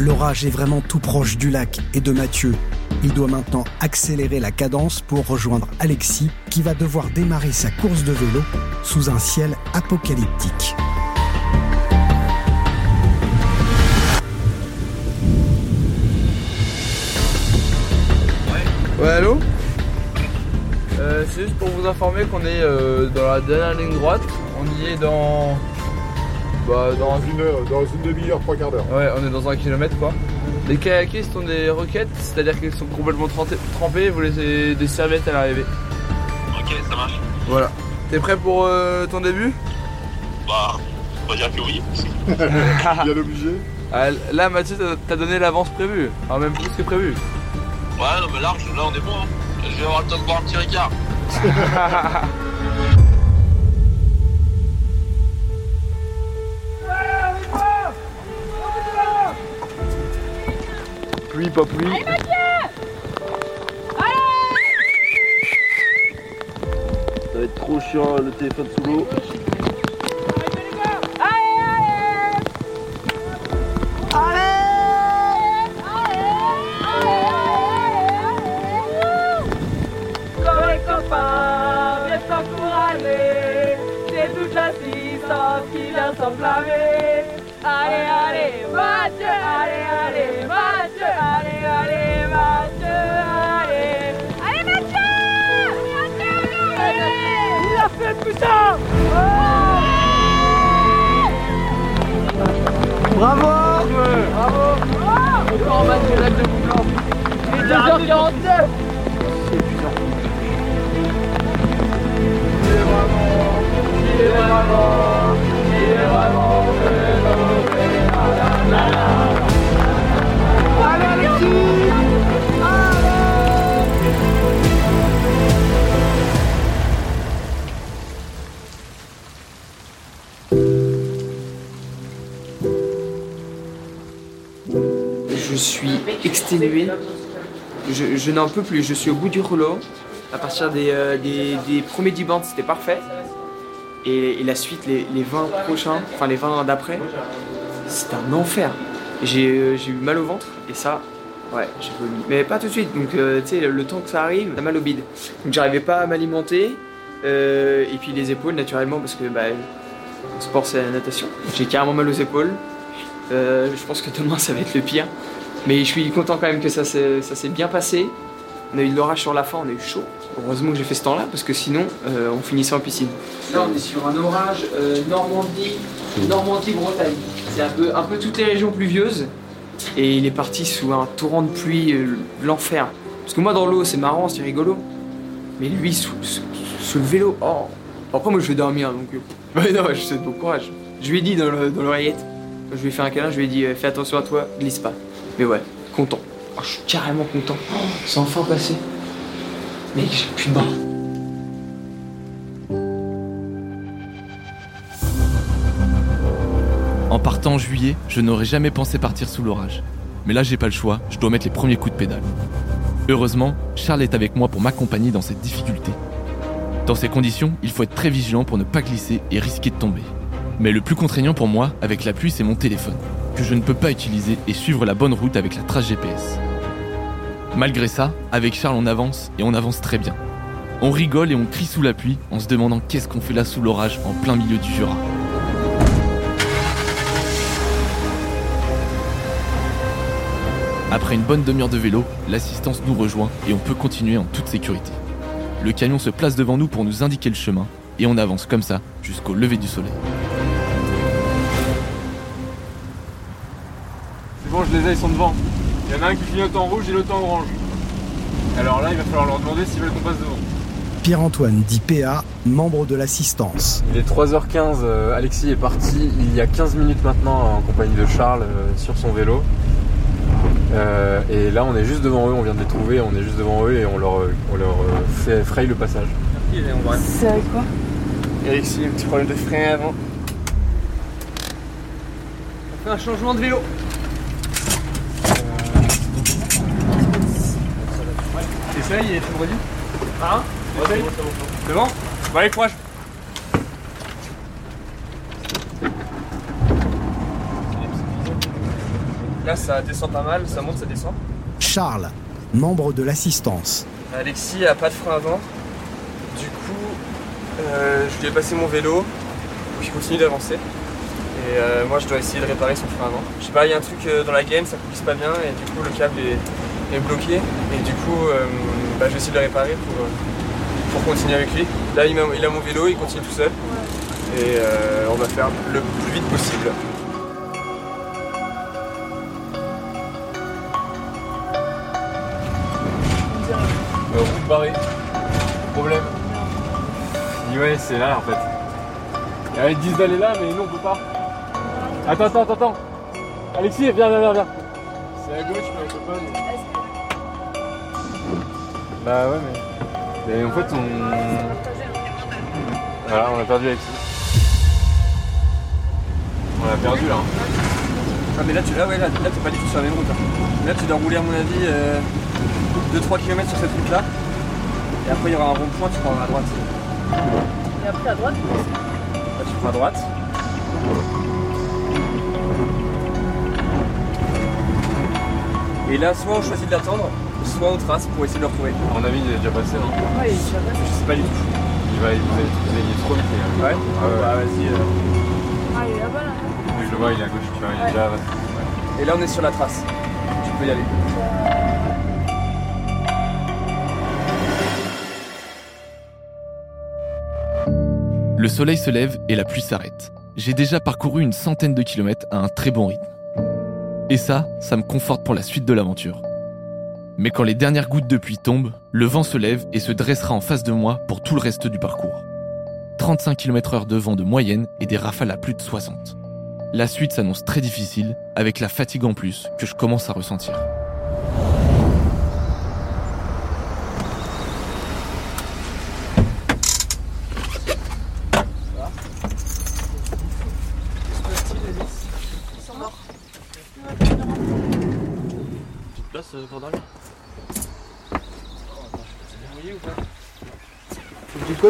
L'orage est vraiment tout proche du lac et de Mathieu. Il doit maintenant accélérer la cadence pour rejoindre Alexis qui va devoir démarrer sa course de vélo sous un ciel apocalyptique. Ouais, allô? Euh, C'est juste pour vous informer qu'on est euh, dans la dernière ligne droite. On y est dans. Bah, dans une, heure, dans une demi-heure, trois quarts d'heure. Ouais, on est dans un kilomètre quoi. Les kayakistes ont des roquettes, c'est-à-dire qu'ils sont complètement trempés, vous laissez des serviettes à l'arrivée. Ok, ça marche. Voilà. T'es prêt pour euh, ton début? Bah, on va dire que oui. Bien obligé. Ah, là, Mathieu, t'as donné l'avance prévue. Enfin, même plus que prévu. Ouais, non, mais large, là, on est bon. Hein. Je vais avoir le temps de boire un petit Ricard. pluie, pas pluie. Allez, Mathieu Ça va être trop chiant, le téléphone sous l'eau. qui vient s'enflammer. Allez, allez, Bravo Bravo Encore Mathieu, lac de. Il est 2h49 C'est épuisant. C'est vraiment... Il est vraiment... Je, je n'en peux plus. Je suis au bout du rouleau. À partir des, euh, des, des premiers 10 bandes, c'était parfait. Et, et la suite, les, les 20 prochains, enfin les 20 d'après, c'était un enfer. J'ai euh, j'ai eu mal au ventre et ça, ouais, j'ai vomi. Mais pas tout de suite, donc euh, tu sais, le temps que ça arrive, t'as mal au bide. Donc j'arrivais pas à m'alimenter. euh, et puis les épaules, naturellement, parce que bah, le sport c'est la natation. J'ai carrément mal aux épaules. Je pense que demain ça va être le pire. Mais je suis content quand même que ça s'est bien passé. On a eu de l'orage sur la fin, on a eu chaud. Heureusement que j'ai fait ce temps-là parce que sinon euh, on finissait en piscine. Là on est sur un orage euh, Normandie, Normandie-Bretagne. C'est un peu, toutes les régions pluvieuses. Et il est parti sous un torrent de pluie, euh, l'enfer. Parce que moi dans l'eau c'est marrant, c'est rigolo. Mais lui sous, le vélo, oh. Après moi je vais dormir donc. Ouais non, je souhaite bon courage. Je lui ai dit dans le- dans l'oreillette, je lui ai fait un câlin, je lui ai dit fais attention à toi, glisse pas. Mais ouais, content. Oh, je suis carrément content. C'est enfin passé. Mec, j'ai plus de. En partant en juillet, je n'aurais jamais pensé partir sous l'orage. Mais là, j'ai pas le choix, je dois mettre les premiers coups de pédale. Heureusement, Charles est avec moi pour m'accompagner dans cette difficulté. Dans ces conditions, il faut être très vigilant pour ne pas glisser et risquer de tomber. Mais le plus contraignant pour moi, avec la pluie, c'est mon téléphone, que je ne peux pas utiliser et suivre la bonne route avec la trace GPS. Malgré ça, avec Charles, on avance et on avance très bien. On rigole et on crie sous la pluie en se demandant qu'est-ce qu'on fait là sous l'orage en plein milieu du Jura. Après une bonne demi-heure de vélo, l'assistance nous rejoint et on peut continuer en toute sécurité. Le camion se place devant nous pour nous indiquer le chemin et on avance comme ça jusqu'au lever du soleil. Bon, je les ai, ils sont devant. Il y en a un qui clignote en rouge et l'autre en orange. Alors là, il va falloir leur demander s'ils veulent qu'on passe devant. Pierre-Antoine dit PA, membre de l'assistance. Il est 3h15, euh, Alexis est parti il y a 15 minutes maintenant en compagnie de Charles euh, sur son vélo. Euh, et là on est juste devant eux, on vient de les trouver, on est juste devant eux et on leur, on leur fait fraye le passage. C'est avec quoi? Alexis, un petit problème de frein avant. On fait un changement de vélo. Essaye, il est tout produit Hein Essaye C'est bon Bon allez, courage là, ça descend pas mal, ça monte, ça descend. Charles, membre de l'assistance. Alexis a pas de frein avant. Du coup, euh, je lui ai passé mon vélo pour qu'il continue d'avancer. Et euh, moi, je dois essayer de réparer son frein avant. Je sais pas, il y a un truc euh, dans la gaine, ça coulisse pas bien et du coup, le câble est, est bloqué. Et du coup, euh, bah, je vais essayer de le réparer pour, euh, pour continuer avec lui. Là, il a, il a mon vélo, il continue tout seul. Et euh, on va faire le plus vite possible. Euh, route barrée. Problème. Il dit, ouais, c'est là en fait. Et ils disent d'aller là, mais nous on peut pas. Attends, attends, attends, attends. Alexis, viens, viens, viens, viens. C'est à gauche, mais on peut pas. Bah ouais, mais. Mais en fait, on. Voilà, on a perdu Alexis. On l'a perdu là. Ah mais là tu là ouais là, là t'es pas du tout sur la même route là. Là tu dois rouler à mon avis 2-3 km sur cette route là. Et après il y aura un rond point, tu prends à droite. Et après à droite, Là tu prends à droite. Et là soit on choisit de l'attendre, soit on trace pour essayer de le retrouver. À mon avis, il est déjà passé, non ouais, il est déjà passé. Je sais pas du tout. Il va, il va- il est trop vite, les gars. Ouais, Ah ouais. Bah vas-y. euh. Ah, il est là-bas là. Oui, je le vois, il est à gauche, tu vois, il est Ouais. déjà passé. Et là on est sur la trace. Tu peux y aller. Le soleil se lève et la pluie s'arrête. J'ai déjà parcouru une centaine de kilomètres à un très bon rythme. Et ça, ça me conforte pour la suite de l'aventure. Mais quand les dernières gouttes de pluie tombent, le vent se lève et se dressera en face de moi pour tout le reste du parcours. 35 km heure de vent de moyenne et des rafales à plus de 60. La suite s'annonce très difficile, avec la fatigue en plus que je commence à ressentir.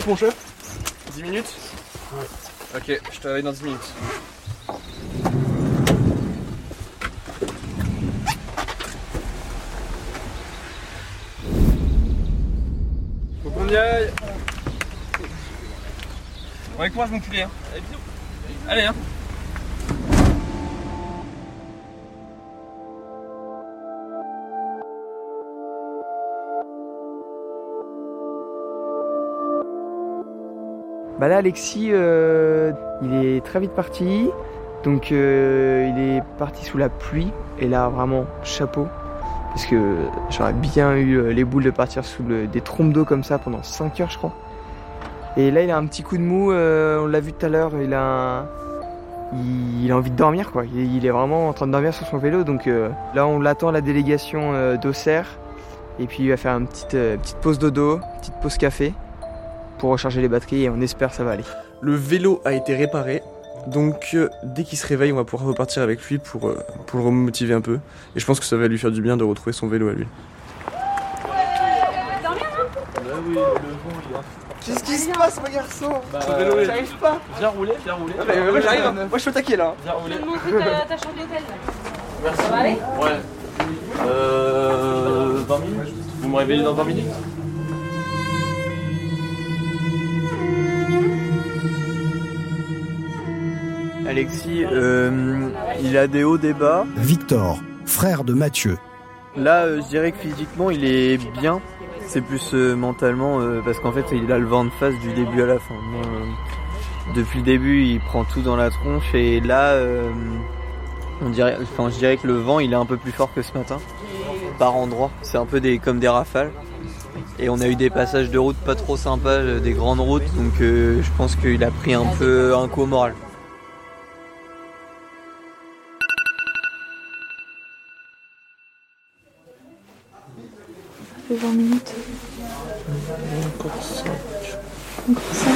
Quoi mon chef 10 minutes Ouais. Ok, je te réveille dans 10 minutes. Faut qu'on y aille Ouais, courage mon poulet hein. Allez, bisous. Allez hein Bah là, Alexis, euh, il est très vite parti. Donc, euh, il est parti sous la pluie. Et là, vraiment, chapeau. Parce que j'aurais bien eu euh, les boules de partir sous des trompes d'eau comme ça pendant 5 heures, je crois. Et là, il a un petit coup de mou. on l'a vu tout à l'heure. Il a il, a envie de dormir, quoi. Il, est vraiment en train de dormir sur son vélo. Donc là, on l'attend à la délégation d'Auxerre. Et puis, il va faire une petite, petite pause dodo, petite pause café pour recharger les batteries et on espère que ça va aller. Le vélo a été réparé, donc euh, dès qu'il se réveille, on va pouvoir repartir avec lui pour, euh, pour le remotiver un peu. Et je pense que ça va lui faire du bien de retrouver son vélo à lui. Qu'est-ce qui se passe, mon garçon? Bah, J'arrive pas Viens rouler, viens rouler. Ah, mais Moi j'arrive, hein. moi je suis au taquet là. Viens rouler. Je vais te montrer ta, ta chambre d'hôtel. Merci. Ça va aller? Ouais. Euh. 20 minutes? Vous me réveillez dans 20 minutes? Alexis, euh, il a des hauts, des bas. Victor, frère de Mathieu. Là, euh, je dirais que physiquement, il est bien. C'est plus euh, mentalement, parce qu'en fait, il a le vent de face du début à la fin. Depuis le début, il prend tout dans la tronche. Et là, on dirait, enfin, je dirais que le vent, il est un peu plus fort que ce matin. Par endroits. C'est un peu des, comme des rafales. Et on a eu des passages de route pas trop sympas, des grandes routes. Donc, je pense qu'il a pris un peu un coup au moral. Fait 20 minutes. Encore 5. Encore 5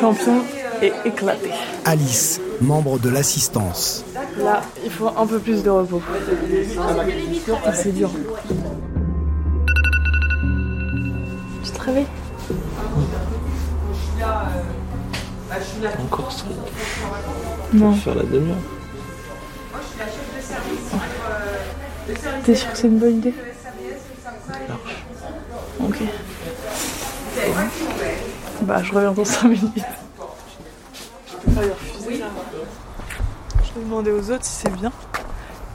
Champion et éclaté. Alice, membre de l'assistance. Là, il faut un peu plus de repos. Ah, c'est dur. Tu te réveilles Encore ça. Non. Faire la demi-heure. T'es sûr que c'est une bonne idée Ok. Bah, je reviens dans 5 minutes. Je peux pas lui refuser là. Je vais demander aux autres si c'est bien.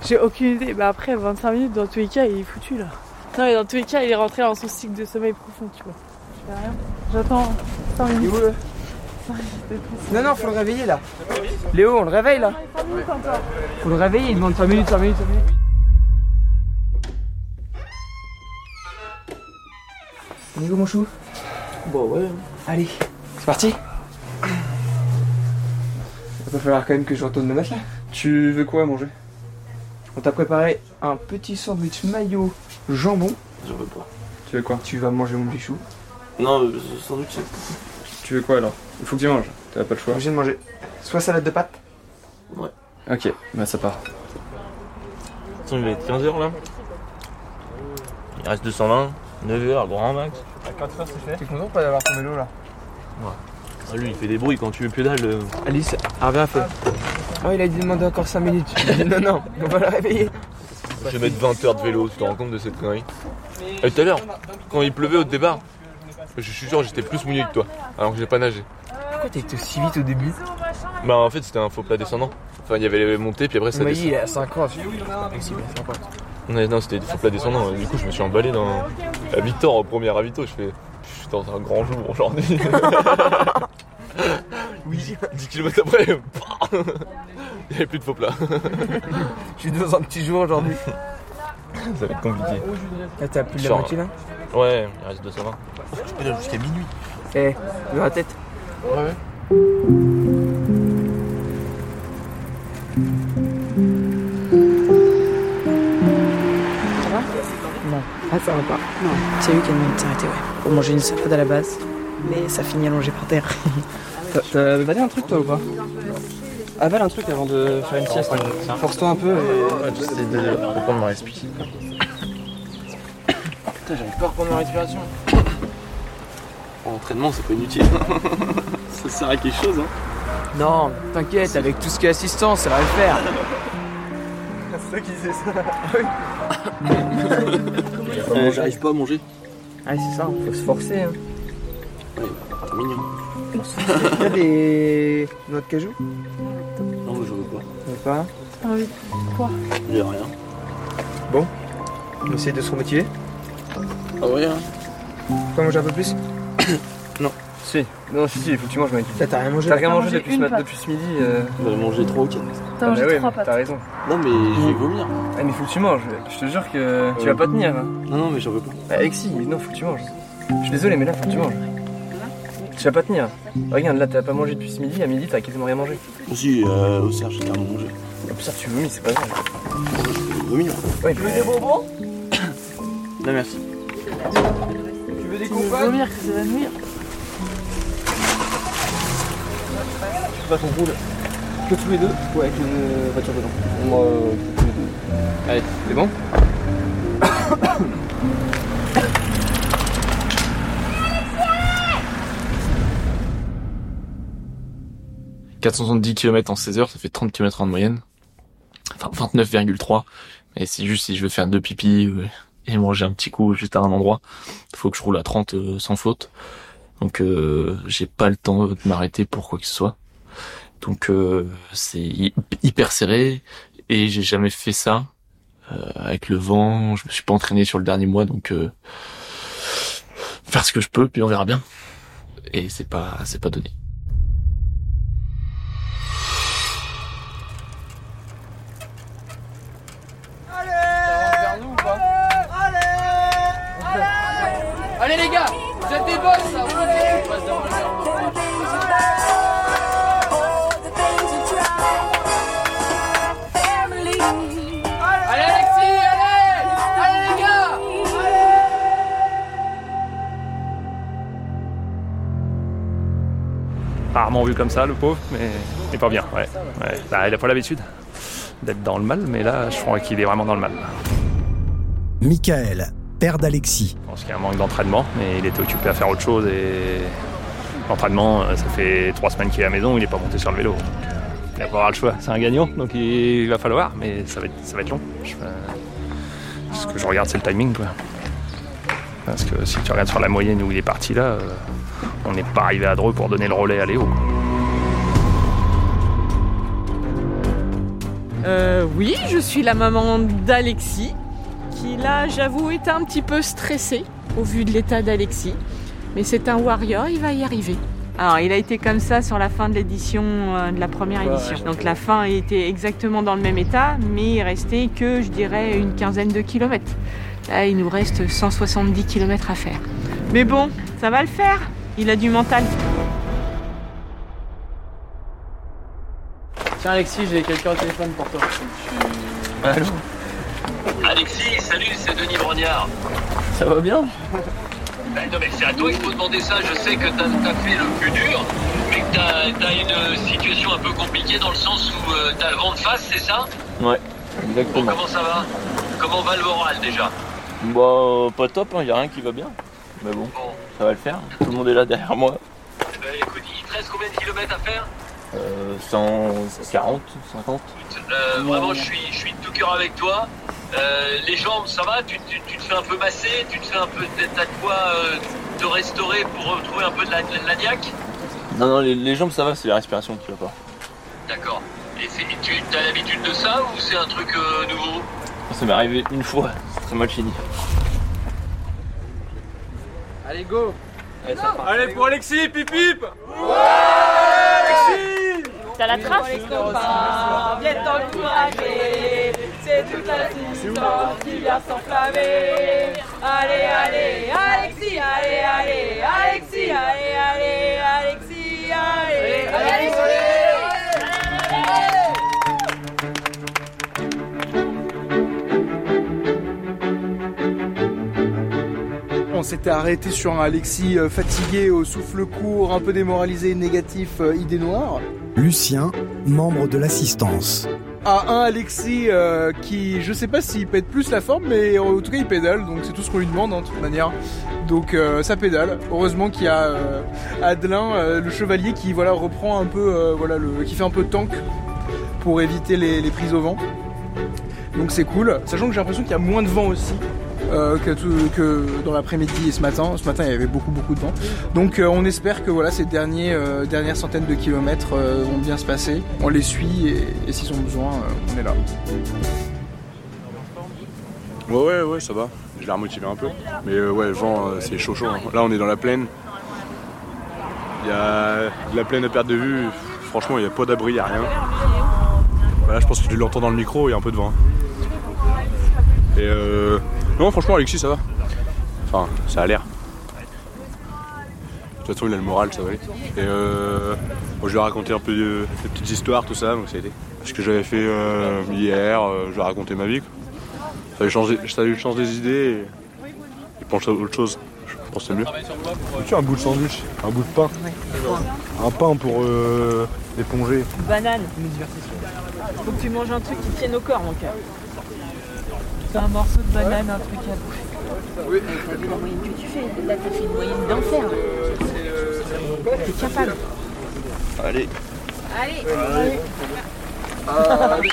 J'ai aucune idée. Bah, après, 25 minutes, dans tous les cas, il est foutu là. Non, mais dans tous les cas, il est rentré dans son cycle de sommeil profond, tu vois. Je fais rien. J'attends 5 minutes. Il est où, le Non, non, faut le réveiller là. Léo, on le réveille là. Faut le réveiller, il demande 5 minutes, 5 minutes, 5 minutes. On où mon chou Bon, ouais. Allez, c'est parti. Il va falloir quand même que je retourne me mettre là. Tu veux quoi à manger? On t'a préparé un petit sandwich maillot jambon. J'en veux pas. Tu veux quoi? Tu vas manger mon bichou. Non, euh, sans doute c'est. Tu veux quoi alors? Il faut que tu manges. T'as pas le choix. Obligé de manger. Soit salade de pâtes. Ouais. Ok, bah ça part. Attends, il va être 15h là. Il reste 220, 9h, grand max. À 4 heures c'est fait. T'es content pas d'avoir ton vélo là Ah, lui, il fait des bruits quand tu mets pédale. euh. Alice, a bien fait. Oh, il a dit demander encore 5 minutes. Non, non, on va le réveiller. Je vais mettre 20 heures de vélo, tu te rends compte de cette connerie Et tout à l'heure, quand il pleuvait au départ, je suis sûr j'étais plus mouillé que toi, alors que j'ai pas nagé. Pourquoi t'as été aussi vite au début Bah en fait c'était un faux plat descendant. Enfin il y avait les montées puis après ça descend. il est à 50. Non, impossible, 50. Ouais, non c'était des faux plats descendants, du coup je me suis emballé dans à Victor au premier ravito, je fais je suis dans un grand jour aujourd'hui. oui. 10 km après, il n'y avait plus de faux plats. Je suis dans un petit jour aujourd'hui. ça va être compliqué. Là, t'as plus de la Genre, moitié là Ouais, il reste 220. Je pédale jusqu'à minuit. Eh, dans la tête. Ouais, ouais. Ah, ça va pas Non. C'est lui qui a demandé de s'arrêter, ouais. Pour manger une salade à la base. Mais ça finit allongé par terre. T'as avalé un truc toi ou pas Avale un truc avant de faire une sieste. Force-toi un peu et. J'essaie de reprendre ma respiration. Putain, j'arrive pas à reprendre ma respiration. En entraînement, c'est pas inutile. ça sert à quelque chose, hein. Non, t'inquiète, avec tout ce qui est assistance, ça va le faire. C'est toi qui disais ça. Euh, J'arrive pas à manger. Ah, c'est ça, faut se forcer. Hein. Ouais, t'es mignon. T'as des noix de cajou? Non, mais je veux pas. Tu veux pas? Ah oui. Quoi? Il y a rien. Bon, on essaie de se remotiver. Ah ouais, hein. Faut manger un peu plus? Non. Si, non, si, si, il faut que tu manges, mec. Là, t'as rien mangé T'as rien T'as mangé mangé depuis, ce une mat- pâte. depuis ce midi. euh. 3 ou 4. T'as Ah, mangé ouais, trois mais pâtes. T'as raison. Non, mais je vais vomir. Ah, mais faut que tu manges. Je te jure que tu vas pas tenir. Hein. Non, non, mais j'en veux pas. Bah, Alexis, non, faut que tu manges. Je suis désolé, mais là, faut que tu manges. Tu vas pas tenir. Regarde, là, t'as pas mangé depuis ce midi. À midi, t'as quasiment rien mangé. Si, euh, au Serge, j'ai carrément mangé. Puis ça, tu vomis, c'est pas grave. Je vais vomir. Ouais, mais... Non, merci. Tu veux des Tu veux vomir, que ça va nuire. Ton roule. Que tous les deux ou avec une voiture dedans Moi, euh, que tous les deux. Allez, c'est bon « 470 km en 16 heures, ça fait 30 km en moyenne. Enfin, 29,3. Et c'est juste si je veux faire deux pipis euh, et manger un petit coup juste à un endroit, il faut que je roule à 30 euh, sans faute. Donc euh, j'ai pas le temps de m'arrêter pour quoi que ce soit. Donc euh, c'est hy- hyper serré et j'ai jamais fait ça euh, avec le vent. Je me suis pas entraîné sur le dernier mois, donc euh, faire ce que je peux, puis on verra bien. Et c'est pas c'est pas donné. Allez les gars, vous êtes des boss Rarement vu comme ça, le pauvre, mais il est pas bien. Ouais. Ouais. Bah, il a pas l'habitude d'être dans le mal, mais là, je crois qu'il est vraiment dans le mal. Michael, père d'Alexis. Je pense qu'il y a un manque d'entraînement, mais il était occupé à faire autre chose et L'entraînement, euh, ça fait trois semaines qu'il est à la maison, il n'est pas monté sur le vélo. Il va pas avoir le choix. C'est un gagnant, donc il va falloir, mais ça va être, ça va être long. Je- euh, ce que je regarde, c'est le timing. Quoi. Parce que si tu regardes sur la moyenne où il est parti là, euh, on n'est pas arrivé à Dreux pour donner le relais à Léo. Euh, oui, je suis la maman d'Alexis, qui là, j'avoue, est un petit peu stressé au vu de l'état d'Alexis. Mais c'est un warrior, il va y arriver. Alors, il a été comme ça sur la fin de l'édition, euh, de la première Ouais, édition. Donc la fin était exactement dans le même état, mais il restait que, je dirais, une quinzaine de kilomètres. Là, il nous reste 170 kilomètres à faire. Mais bon, ça va le faire. Il a du mental. Tiens Alexis, j'ai quelqu'un au téléphone pour toi. Allô Alexis, salut, c'est Denis Brognard. Ça va bien Ben non mais c'est à toi qu'il faut demander ça, je sais que t'as as fait le plus dur, mais que t'as as une situation un peu compliquée dans le sens où euh, t'as le vent de face, c'est ça Ouais, Bon, exactement. comment ça va? Comment va le moral déjà? Bah, pas top, il y a rien qui va bien. Mais bon, ça va le faire. Tout le monde est là derrière moi. Ben écoute, il te reste combien de kilomètres à faire Euh, 140, 50. Euh, Vraiment, je suis, je suis de tout cœur avec toi. Euh, les jambes, ça va tu, tu- tu te fais un peu masser Tu te fais un peu... T'as de quoi euh, te restaurer pour retrouver un peu de la, de la niaque Non, non, les, les jambes ça va, c'est la respiration qui va pas. D'accord. Et c'est- tu as l'habitude de ça ou c'est un truc nouveau Ça m'est arrivé une fois, c'est très mal fini. Allez, go. Allez pour Alexis, pip pip. T'as la trace Viens t'encourager, c'est toute la distance qui vient s'enflammer. Allez, allez, Alexis, allez, allez, Alexis, allez, allez, s'était arrêté sur un Alexis euh, fatigué, au souffle court, un peu démoralisé, négatif, euh, idée noire. Lucien, membre de l'assistance. À un Alexis euh, qui, je sais pas s'il pète plus la forme, mais en tout cas il pédale, donc c'est tout ce qu'on lui demande hein, de toute manière. Donc euh, ça pédale. Heureusement qu'il y a euh, Adelin, le chevalier, qui voilà reprend un peu, voilà, le, qui fait un peu de tank pour éviter les, les prises au vent. Donc c'est cool, sachant que j'ai l'impression qu'il y a moins de vent aussi. Euh, que, dans l'après-midi et ce matin. Ce matin, il y avait beaucoup beaucoup de vent. Donc, euh, on espère que voilà ces derniers, euh, dernières centaines de kilomètres vont bien se passer. On les suit et, s'ils ont besoin, on est là. Ouais, ouais, ouais, ça va. Je l'ai remotivé un peu. Mais ouais, le vent, c'est chaud chaud. hein. Là, on est dans la plaine. Il y a de la plaine à perte de vue. Franchement, il n'y a pas d'abri, il n'y a rien. Voilà, je pense que tu l'entends dans le micro, il y a un peu de vent. Et euh... Non, franchement, Alexis, ça va. Enfin, ça a l'air. De toute façon, il a le moral, ça va aller. Et euh... bon, je lui ai raconté un peu de, des petites histoires, tout ça, donc ça a été. Ce que j'avais fait euh, hier, euh, je lui ai raconté ma vie. quoi. Ça lui change, des idées et il pense à autre chose. Je pense que c'est mieux. Tu un bout de sandwich, un bout de pain. Un pain pour euh, éponger. Banane. Faut que tu manges un truc qui tienne au corps, mon cœur. Un morceau de banane, un truc à bouffer. Oui. La moyenne que tu fais, là t'as fait une moyenne d'enfer. T'es capable. Allez. Allez. Allez. Allez.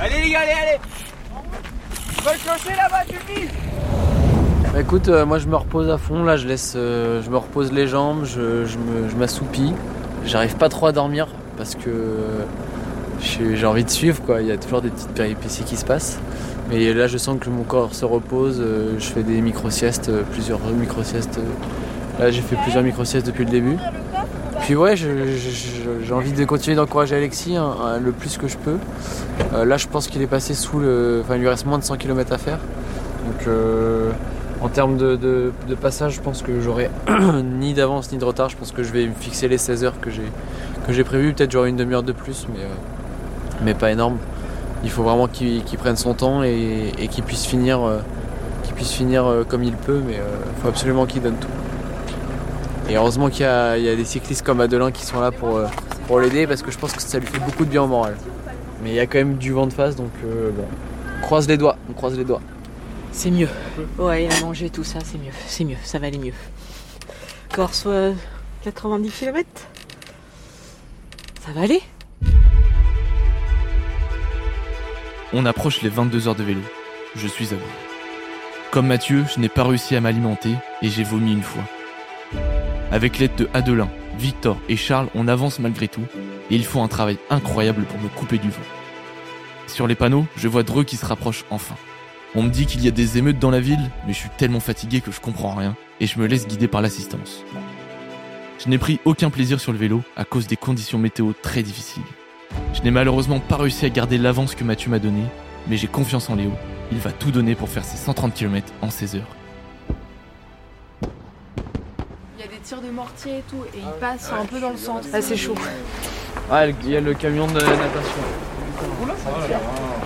Allez les gars, allez, allez Va le clocher là-bas, tu vis Bah écoute, euh, moi je me repose à fond, là je laisse, euh, je me repose les jambes, je, je m'assoupis. J'arrive pas trop à dormir parce que j'ai envie de suivre quoi, il y a toujours des petites péripéties qui se passent. Mais là je sens que mon corps se repose, euh, je fais des micro-siestes, euh, plusieurs micro-siestes. Là j'ai fait plusieurs micro-siestes depuis le début. Puis ouais, j'ai envie de continuer d'encourager Alexis hein, hein, le plus que je peux. Euh, là je pense qu'il est passé sous le... Enfin il lui reste moins de 100 km à faire. Donc en termes de- de passage, je pense que j'aurai ni d'avance ni de retard. Je pense que je vais me fixer les 16 heures que j'ai que j'ai prévues. Peut-être j'aurai une demi-heure de plus, mais, euh, mais pas énorme. Il faut vraiment qu'il prenne son temps et, qu'il puisse finir, euh, puisse finir euh, comme il peut, mais il faut absolument qu'il donne tout. Et heureusement qu'il y, a des cyclistes comme Adelin qui sont là pour, pour l'aider parce que je pense que ça lui fait beaucoup de bien au moral. Mais il y a quand même du vent de face donc bon. On croise les doigts, on croise les doigts. C'est mieux. Ouais, il a mangé tout ça, c'est mieux. C'est mieux, ça va aller mieux. Corse, euh, 90 km Ça va aller? On approche les 22 heures de vélo. Je suis à bout. Comme Mathieu, je n'ai pas réussi à m'alimenter et j'ai vomi une fois. Avec l'aide de Adelin, Victor et Charles, on avance malgré tout et ils font un travail incroyable pour me couper du vent. Sur les panneaux, je vois Dreux qui se rapproche enfin. On me dit qu'il y a des émeutes dans la ville, mais je suis tellement fatigué que je comprends rien et je me laisse guider par l'assistance. Je n'ai pris aucun plaisir sur le vélo à cause des conditions météo très difficiles. Je n'ai malheureusement pas réussi à garder l'avance que Mathieu m'a donnée, mais j'ai confiance en Léo. Il va tout donner pour faire ses 130 km en 16 heures. Il y a des tirs de mortier et tout, et ils passent un peu dans le centre. Ah, c'est chaud. Ah, il y a le camion de natation.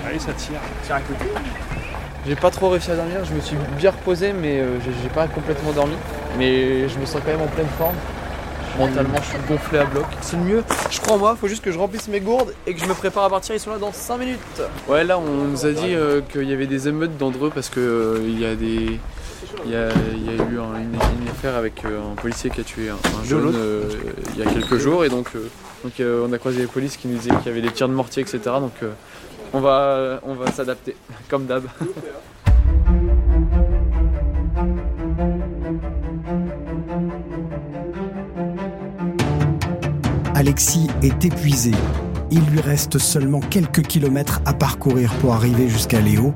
Allez, ça tire. Tire à côté. J'ai pas trop réussi à dormir, je me suis bien reposé, mais euh, j'ai pas complètement dormi. Mais je me sens quand même en pleine forme. Mentalement, je suis gonflé à bloc. C'est le mieux. Je crois moi, faut juste que je remplisse mes gourdes et que je me prépare à partir. Ils sont là dans 5 minutes. Ouais, là, on nous a dit euh, qu'il y avait des émeutes d'Andreux parce que euh, il y a des. Il y a, il y a eu un- une, une affaire avec euh, un policier qui a tué un, un jeune euh, il y a quelques jours et donc, euh, donc euh, on a croisé les polices qui nous disaient qu'il y avait des tirs de mortier etc. Donc euh, on va, on va s'adapter comme d'hab. Alexis est épuisé. Il lui reste seulement quelques kilomètres à parcourir pour arriver jusqu'à Léo.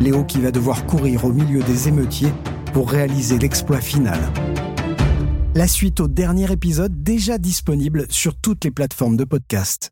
Léo qui va devoir courir au milieu des émeutiers pour réaliser l'exploit final. La suite au dernier épisode déjà disponible sur toutes les plateformes de podcast.